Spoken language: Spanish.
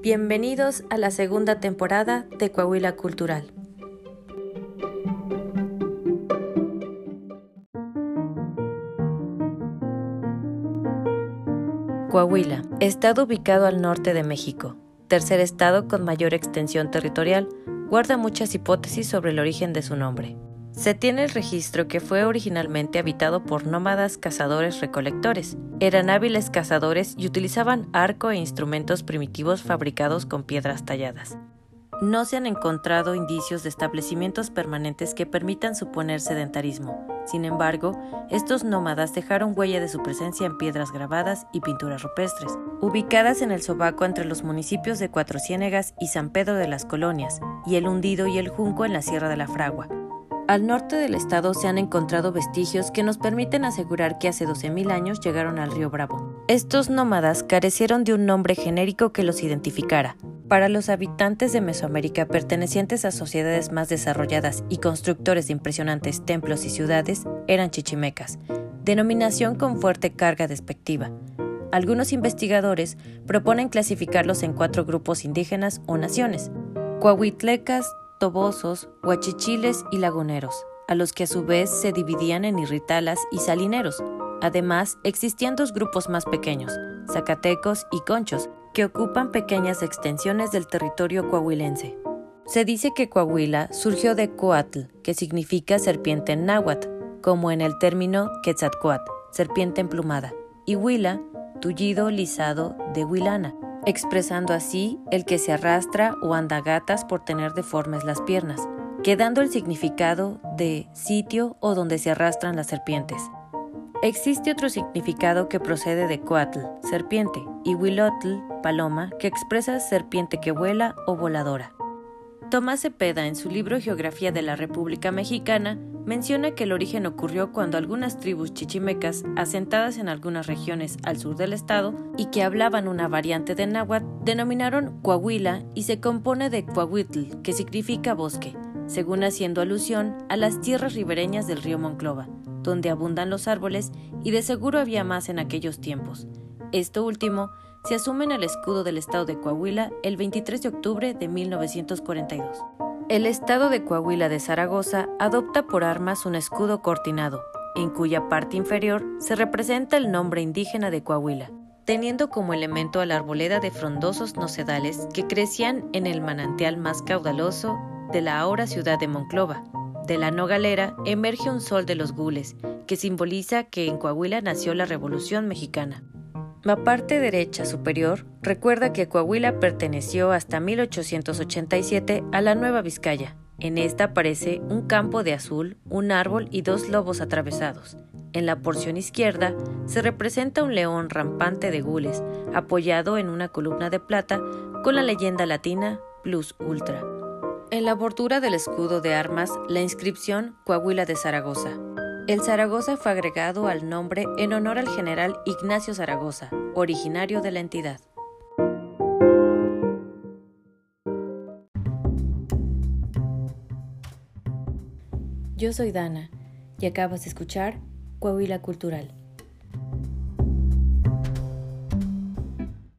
Bienvenidos a la segunda temporada de Coahuila Cultural. Coahuila, estado ubicado al norte de México, tercer estado con mayor extensión territorial, guarda muchas hipótesis sobre el origen de su nombre. Se tiene el registro que fue originalmente habitado por nómadas cazadores-recolectores. Eran hábiles cazadores y utilizaban arco e instrumentos primitivos fabricados con piedras talladas. No se han encontrado indicios de establecimientos permanentes que permitan suponer sedentarismo. Sin embargo, estos nómadas dejaron huella de su presencia en piedras grabadas y pinturas rupestres, ubicadas en el sobaco entre los municipios de Cuatro Ciénegas y San Pedro de las Colonias, y el Hundido y el Junco en la Sierra de la Fragua, al norte del estado se han encontrado vestigios que nos permiten asegurar que hace 12.000 años llegaron al río Bravo. Estos nómadas carecieron de un nombre genérico que los identificara. Para los habitantes de Mesoamérica pertenecientes a sociedades más desarrolladas y constructores de impresionantes templos y ciudades, eran chichimecas, denominación con fuerte carga despectiva. Algunos investigadores proponen clasificarlos en cuatro grupos indígenas o naciones: coahuitlecas, tobosos, huachichiles y laguneros, a los que a su vez se dividían en irritalas y salineros. Además, existían dos grupos más pequeños, zacatecos y conchos, que ocupan pequeñas extensiones del territorio coahuilense. Se dice que Coahuila surgió de Coatl, que significa serpiente en náhuatl, como en el término Quetzalcoatl, serpiente emplumada, y Huila, tullido lisado de Huilana, expresando así el que se arrastra o anda gatas por tener deformes las piernas, quedando el significado de sitio o donde se arrastran las serpientes. Existe otro significado que procede de coatl, serpiente, y huilotl, paloma, que expresa serpiente que vuela o voladora. Tomás Cepeda, en su libro Geografía de la República Mexicana, menciona que el origen ocurrió cuando algunas tribus chichimecas, asentadas en algunas regiones al sur del estado y que hablaban una variante de náhuatl, denominaron Coahuila y se compone de Coahuitl, que significa bosque, según haciendo alusión a las tierras ribereñas del río Monclova, donde abundan los árboles y de seguro había más en aquellos tiempos. Esto último se asume en el escudo del estado de Coahuila el 23 de octubre de 1942. El estado de Coahuila de Zaragoza adopta por armas un escudo cortinado, en cuya parte inferior se representa el nombre indígena de Coahuila, teniendo como elemento a la arboleda de frondosos nocedales que crecían en el manantial más caudaloso de la ahora ciudad de Monclova. De la nogalera emerge un sol de los gules, que simboliza que en Coahuila nació la Revolución Mexicana. La parte derecha superior recuerda que Coahuila perteneció hasta 1887 a la Nueva Vizcaya. En esta aparece un campo de azul, un árbol y dos lobos atravesados. En la porción izquierda se representa un león rampante de gules, apoyado en una columna de plata con la leyenda latina Plus Ultra. En la bordura del escudo de armas, la inscripción Coahuila de Zaragoza. El Zaragoza fue agregado al nombre en honor al general Ignacio Zaragoza, originario de la entidad. Yo soy Dana y acabas de escuchar Coahuila Cultural.